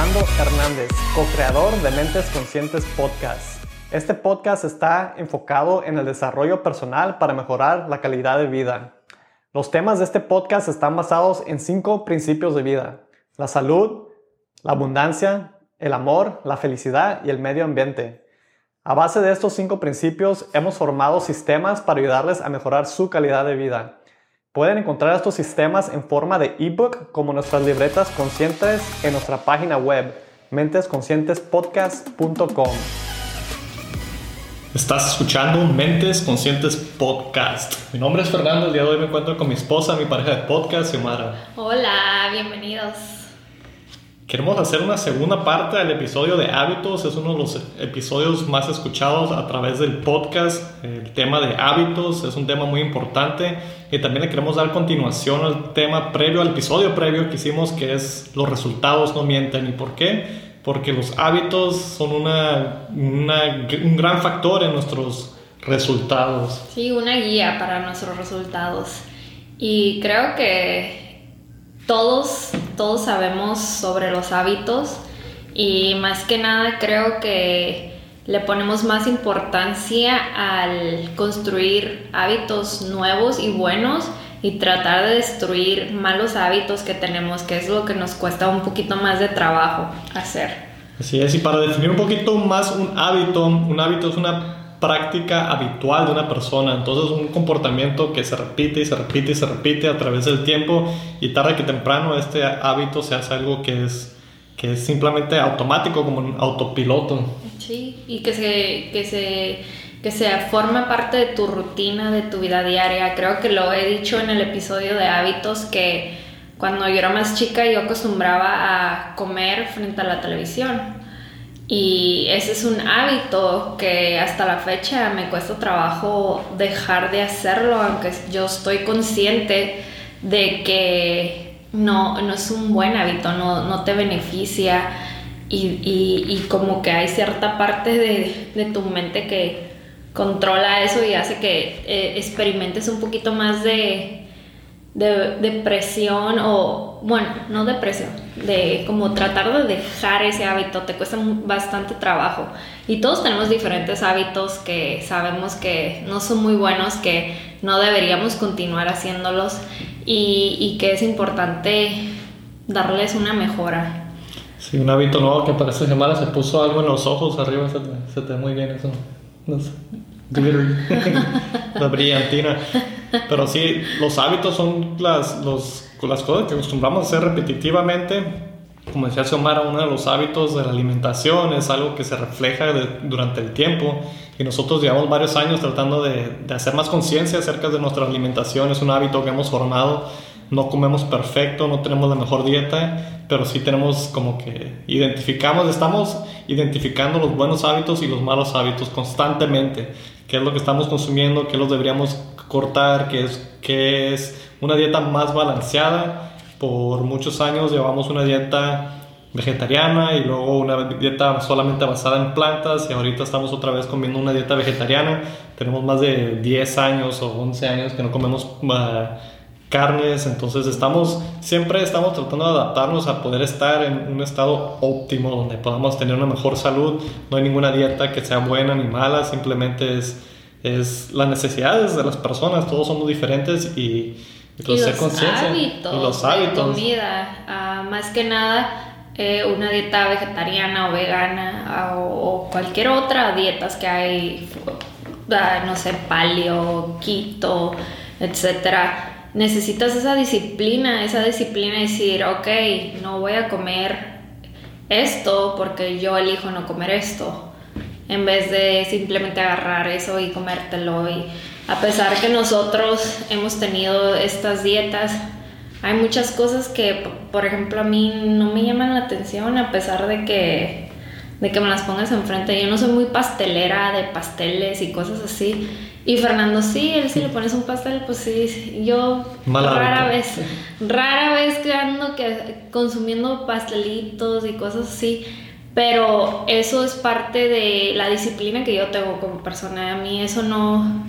Fernando Hernández, co-creador de Mentes Conscientes Podcast. Este podcast está enfocado en el desarrollo personal para mejorar la calidad de vida. Los temas de este podcast están basados en cinco principios de vida. La salud, la abundancia, el amor, la felicidad y el medio ambiente. A base de estos cinco principios hemos formado sistemas para ayudarles a mejorar su calidad de vida. Pueden encontrar estos sistemas en forma de ebook como nuestras libretas conscientes en nuestra página web mentesconscientespodcast.com. Estás escuchando Mentes Conscientes Podcast. Mi nombre es Fernando, el día de hoy me encuentro con mi esposa, mi pareja de podcast, Xiomara. Hola, bienvenidos. Queremos hacer una segunda parte del episodio de hábitos. Es uno de los episodios más escuchados a través del podcast. El tema de hábitos es un tema muy importante y también le queremos dar continuación al tema previo, al episodio previo que hicimos, que es los resultados no mienten. ¿Y por qué? Porque los hábitos son una, una, un gran factor en nuestros resultados. Sí, una guía para nuestros resultados. Y creo que todos, todos sabemos sobre los hábitos y más que nada creo que le ponemos más importancia al construir hábitos nuevos y buenos y tratar de destruir malos hábitos que tenemos, que es lo que nos cuesta un poquito más de trabajo hacer. Así es, y para definir un poquito más un hábito, un hábito es una práctica habitual de una persona. Entonces un comportamiento que se repite y se repite y se repite a través del tiempo y tarde que temprano este hábito se hace algo que es, que es simplemente automático, como un autopiloto. Sí, y que se, que se, que se forma parte de tu rutina, de tu vida diaria. Creo que lo he dicho en el episodio de hábitos que cuando yo era más chica yo acostumbraba a comer frente a la televisión y ese es un hábito que hasta la fecha me cuesta trabajo dejar de hacerlo, aunque yo estoy consciente de que no, no es un buen hábito, no, no te beneficia y, y, como que hay cierta parte de, de, tu mente que controla eso y hace que eh, experimentes un poquito más de de depresión o, bueno, no depresión, de como tratar de dejar ese hábito, te cuesta bastante trabajo. Y todos tenemos diferentes hábitos que sabemos que no son muy buenos, que no deberíamos continuar haciéndolos y, y que es importante darles una mejora. Sí, un hábito nuevo que para esta semana se puso algo en los ojos arriba, se te, se te ve muy bien eso. No sé. la brillantina. Pero sí, los hábitos son las, los, las cosas que acostumbramos a hacer repetitivamente. Como decía Xiomara, uno de los hábitos de la alimentación es algo que se refleja durante el tiempo y nosotros llevamos varios años tratando de, de hacer más conciencia acerca de nuestra alimentación. Es un hábito que hemos formado. No comemos perfecto, no tenemos la mejor dieta, pero sí tenemos como que identificamos, estamos identificando los buenos hábitos y los malos hábitos constantemente qué es lo que estamos consumiendo, qué los deberíamos cortar, qué es, qué es una dieta más balanceada. Por muchos años llevamos una dieta vegetariana y luego una dieta solamente basada en plantas y ahorita estamos otra vez comiendo una dieta vegetariana. Tenemos más de 10 años o 11 años que no comemos uh, carnes, entonces estamos siempre estamos tratando de adaptarnos a poder estar en un estado óptimo donde podamos tener una mejor salud. No hay ninguna dieta que sea buena ni mala, simplemente es es las necesidades de las personas, todos somos diferentes y, entonces y los hábitos, y los hábitos. De comida, uh, más que nada eh, una dieta vegetariana o vegana o, o, cualquier otra dietas que hay, uh, no sé, paleo, quito, etcétera necesitas esa disciplina, esa disciplina de decir, ok, no voy a comer esto porque yo elijo no comer esto, en vez de simplemente agarrar eso y comértelo. Y a pesar que nosotros hemos tenido estas dietas, hay muchas cosas que, por ejemplo, a mí no me llaman la atención a pesar de que, de que me las pongas enfrente. Yo no soy muy pastelera de pasteles y cosas así y Fernando, sí, él si le pones un pastel, pues sí, yo rara vez, rara vez que ando que, consumiendo pastelitos y cosas así, pero eso es parte de la disciplina que yo tengo como persona. A mí eso no,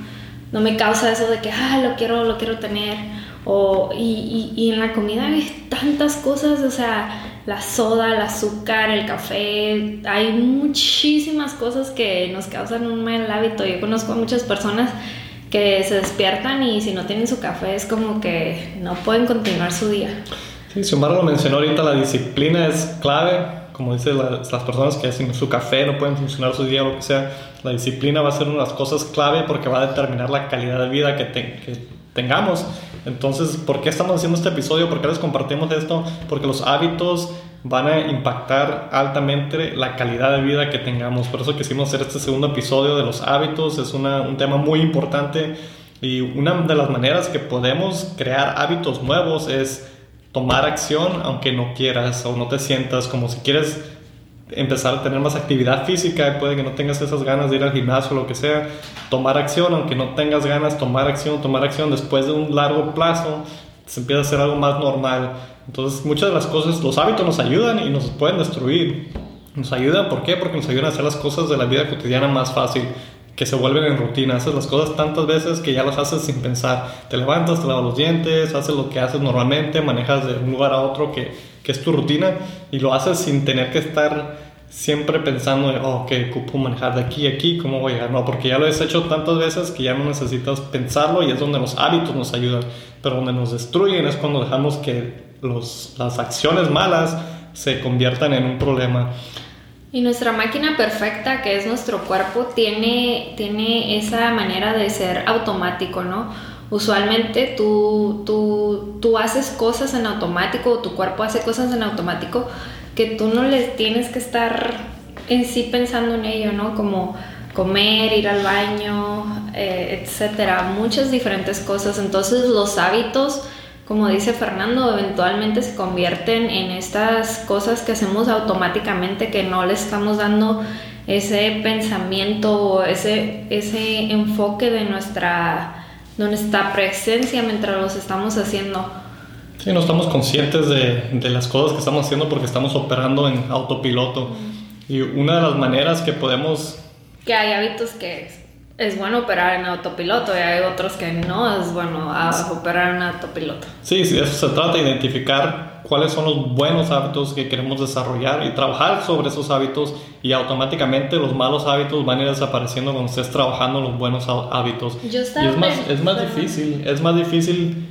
no me causa eso de que, ah, lo quiero, lo quiero tener. O, y, y, y en la comida hay tantas cosas, o sea, la soda, el azúcar, el café. Hay muchísimas cosas que nos causan un mal hábito. Yo conozco a muchas personas que se despiertan y si no tienen su café es como que no pueden continuar su día. Sí, Xiomara lo mencionó ahorita, la disciplina es clave. Como dicen las, personas que sin su café no pueden funcionar su día o lo que sea, la disciplina va a ser una de las cosas clave porque va a determinar la calidad de vida que, que tengamos. Entonces, ¿por qué estamos haciendo este episodio? ¿Por qué les compartimos esto? Porque los hábitos van a impactar altamente la calidad de vida que tengamos. Por eso quisimos hacer este segundo episodio de los hábitos. Es un tema muy importante y una de las maneras que podemos crear hábitos nuevos es tomar acción aunque no quieras o no te sientas como si quieres empezar a tener más actividad física, puede que no tengas esas ganas de ir al gimnasio o lo que sea, tomar acción, aunque no tengas ganas, tomar acción, tomar acción, después de un largo plazo, se empieza a hacer algo más normal. Entonces, muchas de las cosas, los hábitos nos ayudan y nos pueden destruir. Nos ayudan, ¿por qué? Porque nos ayudan a hacer las cosas de la vida cotidiana más fácil, que se vuelven en rutina. Haces las cosas tantas veces que ya las haces sin pensar. Te levantas, te lavas los dientes, haces lo que haces normalmente, manejas de un lugar a otro que, que es tu rutina y lo haces sin tener que estar siempre pensando, oh, que ocupo manejar de aquí a aquí, ¿cómo voy a llegar? No, porque ya lo has hecho tantas veces que ya no necesitas pensarlo y es donde los hábitos nos ayudan. Pero donde nos destruyen es cuando dejamos que los, las acciones malas se conviertan en un problema. Y nuestra máquina perfecta, que es nuestro cuerpo, tiene, tiene esa manera de ser automático, ¿no? Usualmente tú, tú, tú haces cosas en automático, o tu cuerpo hace cosas en automático, que tú no les tienes que estar en sí pensando en ello, ¿no? Como comer, ir al baño, eh, etcétera, muchas diferentes cosas. Entonces los hábitos, como dice Fernando, eventualmente se convierten en estas cosas que hacemos automáticamente, que no le estamos dando ese pensamiento, ese, ese enfoque de nuestra, de nuestra presencia mientras los estamos haciendo. Sí, no estamos conscientes de, de, las cosas que estamos haciendo porque estamos operando en autopiloto. Y una de las maneras que podemos... Que hay hábitos que es, bueno operar en autopiloto y hay otros que no es bueno operar en autopiloto. Sí, sí, eso se trata de identificar cuáles son los buenos hábitos que queremos desarrollar y trabajar sobre esos hábitos y automáticamente los malos hábitos van a ir desapareciendo cuando estés trabajando los buenos hábitos. y es más, es más difícil, es más difícil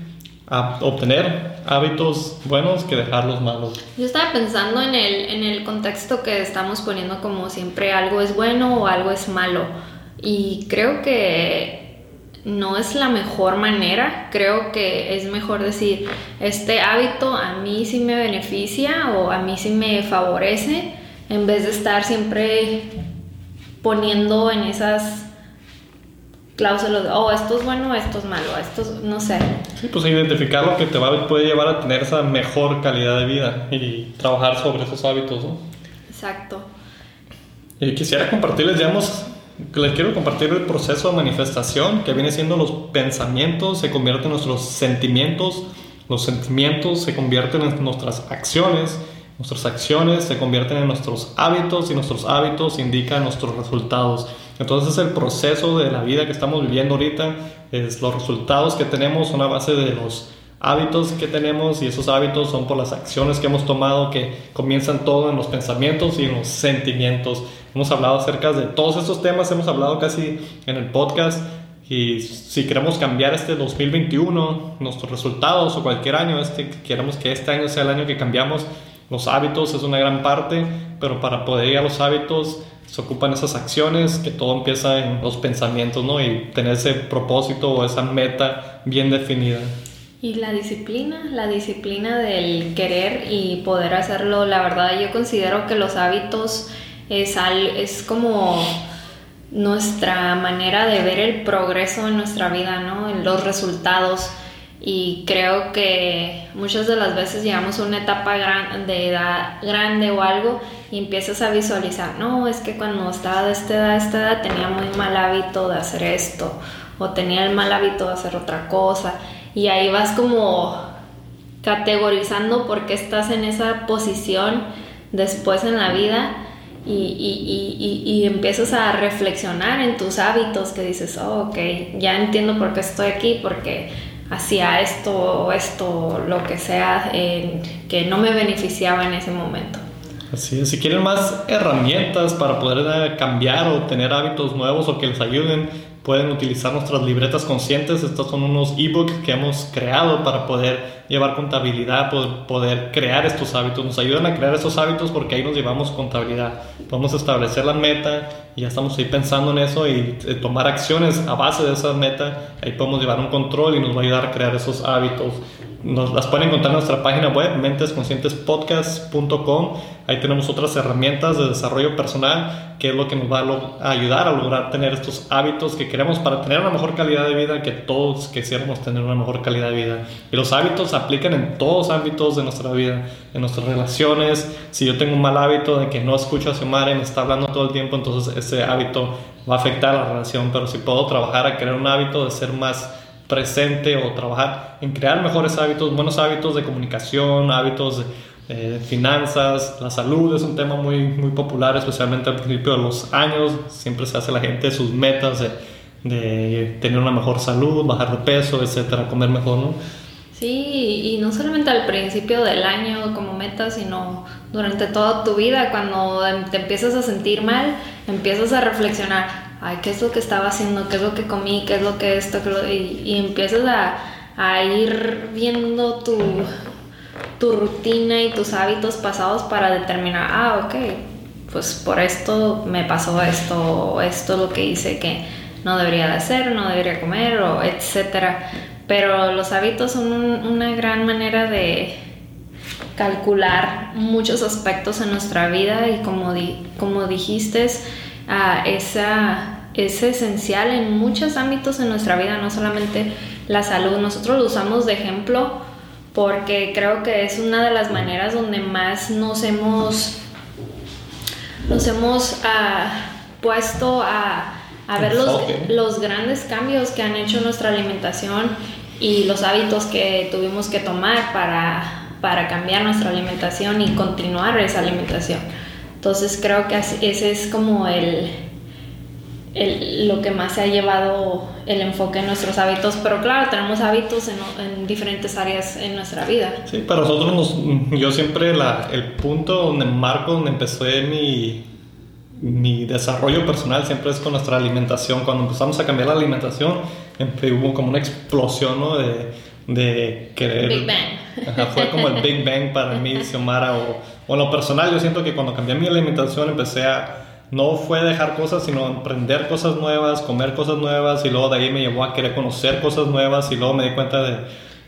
a obtener hábitos buenos que dejar los malos. Yo estaba pensando en el, en el contexto que estamos poniendo como siempre algo es bueno o algo es malo. Y creo que no es la mejor manera. Creo que es mejor decir, este hábito a mí sí me beneficia o a mí sí me favorece, en vez de estar siempre poniendo en esas cláusulas, oh, esto es bueno, esto es malo, esto es, no sé. Sí, pues identificar lo que te va, puede llevar a tener esa mejor calidad de vida y trabajar sobre esos hábitos, ¿no? Exacto. Y quisiera compartirles, digamos, les quiero compartir el proceso de manifestación que viene siendo los pensamientos, se convierten en nuestros sentimientos, los sentimientos se convierten en nuestras acciones, nuestras acciones se convierten en nuestros hábitos y nuestros hábitos indican nuestros resultados. Entonces el proceso de la vida que estamos viviendo ahorita, es los resultados que tenemos son a base de los hábitos que tenemos y esos hábitos son por las acciones que hemos tomado que comienzan todo en los pensamientos y en los sentimientos. Hemos hablado acerca de todos estos temas, hemos hablado casi en el podcast y si queremos cambiar este 2021, nuestros resultados o cualquier año, este, queremos que este año sea el año que cambiamos los hábitos, es una gran parte, pero para poder ir a los hábitos se ocupan esas acciones, que todo empieza en los pensamientos, ¿no? Y tener ese propósito o esa meta bien definida. Y la disciplina, la disciplina del querer y poder hacerlo, la verdad yo considero que los hábitos es, es como nuestra manera de ver el progreso en nuestra vida, ¿no? En los resultados. Y creo que muchas de las veces llegamos a una etapa de edad grande o algo y empiezas a visualizar, no, es que cuando estaba de esta edad, esta edad tenía muy mal hábito de hacer esto o tenía el mal hábito de hacer otra cosa y ahí vas como categorizando por qué estás en esa posición después en la vida y, y, y, y, empiezas a reflexionar en tus hábitos que dices, oh, ok, ya entiendo por qué estoy aquí, porque hacía esto esto, lo que sea, que no me beneficiaba en ese momento. Así es, si quieren más herramientas para poder cambiar o tener hábitos nuevos o que les ayuden, pueden utilizar nuestras libretas conscientes. Estos son unos ebooks que hemos creado para poder llevar contabilidad, poder, crear estos hábitos. Nos ayudan a crear estos hábitos porque ahí nos llevamos contabilidad. Podemos establecer la meta y ya estamos ahí pensando en eso y eh, tomar acciones a base de esa meta. Ahí podemos llevar un control y nos va a ayudar a crear esos hábitos. Nos las pueden encontrar en nuestra página web, mentesconscientespodcast.com. Ahí tenemos otras herramientas de desarrollo personal, que es lo que nos va a, ayudar a lograr tener estos hábitos que queremos para tener una mejor calidad de vida, que todos quisiéramos tener una mejor calidad de vida. Y los hábitos se aplican en todos los ámbitos de nuestra vida, en nuestras relaciones. Si yo tengo un mal hábito de que no escucho a Xiomara y me está hablando todo el tiempo, entonces ese hábito va a afectar la relación. Pero si puedo trabajar a crear un hábito de ser más presente o trabajar en crear mejores hábitos, buenos hábitos de comunicación, hábitos de, finanzas, la salud es un tema muy, muy popular, especialmente al principio de los años, siempre se hace la gente sus metas de, de tener una mejor salud, bajar de peso, etcétera, comer mejor, ¿no? Sí, y no solamente al principio del año como meta, sino durante toda tu vida, cuando te empiezas a sentir mal, empiezas a reflexionar, ay, ¿qué es lo que estaba haciendo? ¿Qué es lo que comí? ¿Qué es lo que esto? y, empiezas a, ir viendo tu, tu rutina y tus hábitos pasados para determinar, ah, ok, pues por esto me pasó esto, esto es lo que hice que no debería de hacer, no debería comer, o etcétera. Pero los hábitos son una gran manera de calcular muchos aspectos en nuestra vida y como, di, como dijiste, esa, es esencial en muchos ámbitos en nuestra vida, no solamente la salud. Nosotros lo usamos de ejemplo porque creo que es una de las maneras donde más nos hemos, nos hemos ah, puesto a, a ver los, los, grandes cambios que han hecho nuestra alimentación y los hábitos que tuvimos que tomar para, para cambiar nuestra alimentación y continuar esa alimentación. Entonces creo que ese es como el, el, lo que más se ha llevado el enfoque en nuestros hábitos, pero claro, tenemos hábitos en, en diferentes áreas en nuestra vida. Sí, para nosotros, nos, yo siempre la, el punto donde marco, donde empecé mi, mi desarrollo personal siempre es con nuestra alimentación. Cuando empezamos a cambiar la alimentación, hubo como una explosión ¿no? de, de querer... Big Bang. fue como el Big Bang para mí, Xiomara, o o en lo personal, yo siento que cuando cambié mi alimentación empecé a, no fue dejar cosas, sino aprender cosas nuevas, comer cosas nuevas, y luego de ahí me llevó a querer conocer cosas nuevas, y luego me di cuenta de,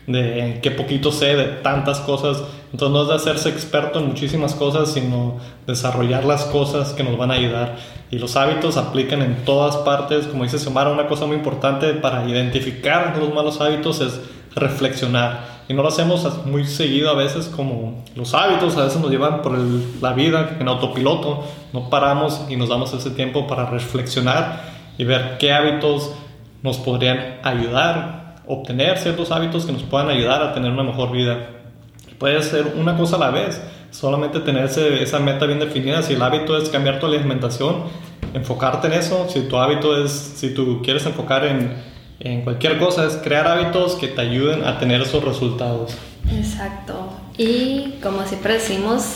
de qué poquito sé de tantas cosas. Entonces no es de hacerse experto en muchísimas cosas, sino desarrollar las cosas que nos van a ayudar. Y los hábitos aplican en todas partes. Como dice Xiomara, una cosa muy importante para identificar los malos hábitos es reflexionar y no lo hacemos muy seguido a veces como los hábitos, a veces nos llevan por la vida en autopiloto, no paramos y nos damos ese tiempo para reflexionar y ver qué hábitos nos podrían ayudar, obtener ciertos hábitos que nos puedan ayudar a tener una mejor vida. Puede ser una cosa a la vez, solamente tener esa meta bien definida, si el hábito es cambiar tu alimentación, enfocarte en eso, si tu hábito es, si tú quieres enfocar en en cualquier cosa es crear hábitos que te ayuden a tener esos resultados. Exacto. Y como siempre decimos,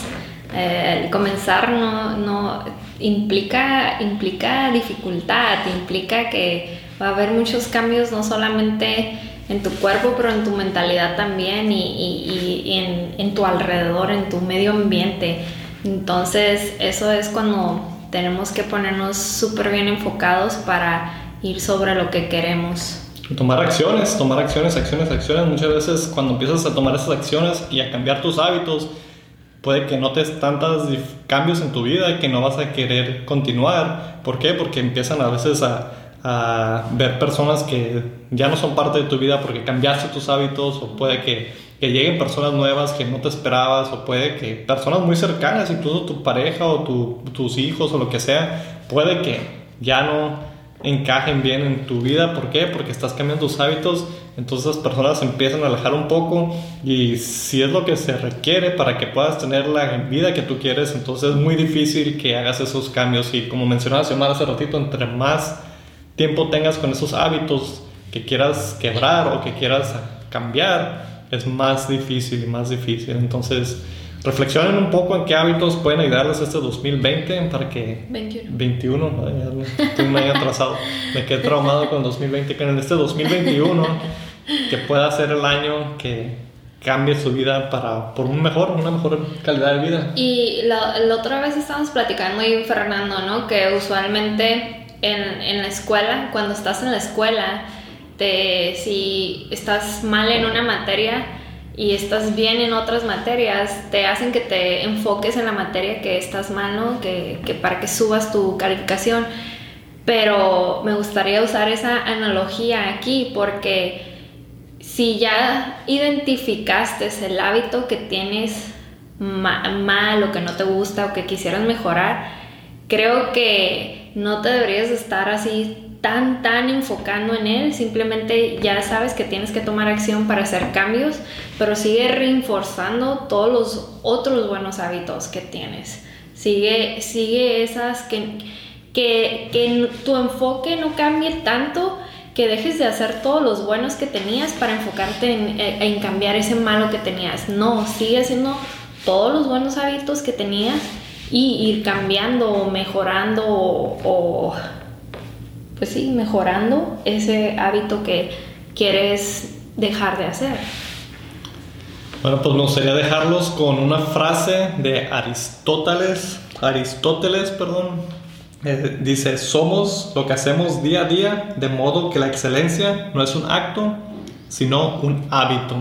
eh, comenzar no, no implica, implica dificultad, implica que va a haber muchos cambios no solamente en tu cuerpo, pero en tu mentalidad también y, y, y en, en tu alrededor, en tu medio ambiente. Entonces eso es cuando tenemos que ponernos súper bien enfocados para ir sobre lo que queremos. Tomar acciones, tomar acciones, acciones, acciones. Muchas veces cuando empiezas a tomar esas acciones y a cambiar tus hábitos, puede que notes tantos cambios en tu vida que no vas a querer continuar. ¿Por qué? Porque empiezan a veces a, a ver personas que ya no son parte de tu vida porque cambiaste tus hábitos o puede que, lleguen personas nuevas que no te esperabas o puede que personas muy cercanas, incluso tu pareja o tu, tus hijos o lo que sea, puede que ya no encajen bien en tu vida. ¿Por qué? Porque estás cambiando tus hábitos, entonces las personas empiezan a alejar un poco y si es lo que se requiere para que puedas tener la vida que tú quieres, entonces es muy difícil que hagas esos cambios y como mencionaba hace ratito, entre más tiempo tengas con esos hábitos que quieras quebrar o que quieras cambiar es más difícil y más difícil. Entonces, reflexionen un poco en qué hábitos pueden ayudarles este 2020 para que... 21. 21, estoy muy atrasado. Me quedé traumado con 2020, que en este 2021 que pueda ser el año que cambie su vida para por un mejor, una mejor calidad de vida. Y la, otra vez estábamos platicando y Fernando, ¿no? Que usualmente en, en, la escuela, cuando estás en la escuela, te, si estás mal en una materia y estás bien en otras materias, te hacen que te enfoques en la materia que estás mal, ¿no? Que, que para que subas tu calificación. Pero me gustaría usar esa analogía aquí porque si ya identificaste el hábito que tienes mal o que no te gusta o que quisieras mejorar, creo que no te deberías estar así tan, tan enfocando en él. Simplemente ya sabes que tienes que tomar acción para hacer cambios, pero sigue reforzando todos los otros buenos hábitos que tienes. Sigue, sigue esas que, que, que tu enfoque no cambie tanto que dejes de hacer todos los buenos que tenías para enfocarte en, en cambiar ese malo que tenías. No, sigue haciendo todos los buenos hábitos que tenías y ir cambiando mejorando o, pues sí, mejorando ese hábito que quieres dejar de hacer. Bueno, pues me gustaría dejarlos con una frase de Aristóteles, Aristóteles, perdón, eh, dice, somos lo que hacemos día a día, de modo que la excelencia no es un acto, sino un hábito.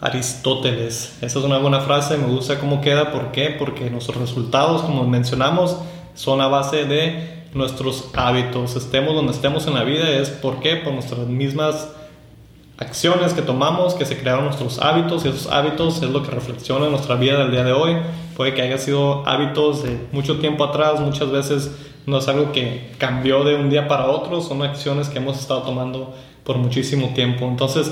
Aristóteles. Esa es una buena frase, me gusta cómo queda. ¿Por qué? Porque nuestros resultados, como mencionamos, son a base de nuestros hábitos. Estemos donde estemos en la vida, es por qué? Por nuestras mismas acciones que tomamos, que se crearon nuestros hábitos y esos hábitos es lo que reflexiona nuestra vida del día de hoy. Puede que haya sido hábitos de mucho tiempo atrás, muchas veces no es algo que cambió de un día para otro, son acciones que hemos estado tomando por muchísimo tiempo. Entonces,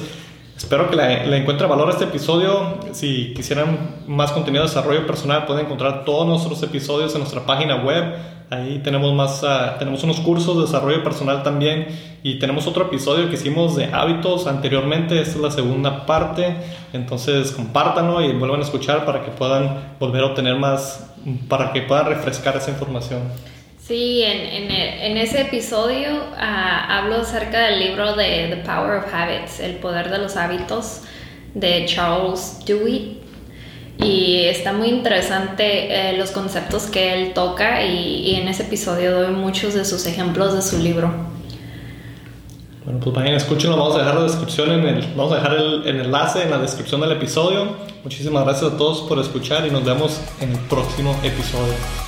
espero que le, encuentre valor a este episodio. Si quisieran más contenido de desarrollo personal, pueden encontrar todos nuestros episodios en nuestra página web. Ahí tenemos más, ah, tenemos unos cursos de desarrollo personal también y tenemos otro episodio que hicimos de hábitos anteriormente. Esta es la segunda parte. Entonces, compártanlo y vuelvan a escuchar para que puedan volver a obtener más, para que puedan refrescar esa información. Sí, en, en, ese episodio ah, hablo acerca del libro de The Power of Habits, El Poder de los Hábitos, de Charles Dewey. Y está muy interesante eh, los conceptos que él toca y, en ese episodio doy muchos de sus ejemplos de su libro. Bueno, pues vayan, escúchenlo, vamos a dejar la descripción en el, vamos a dejar el, el enlace en la descripción del episodio. Muchísimas gracias a todos por escuchar y nos vemos en el próximo episodio.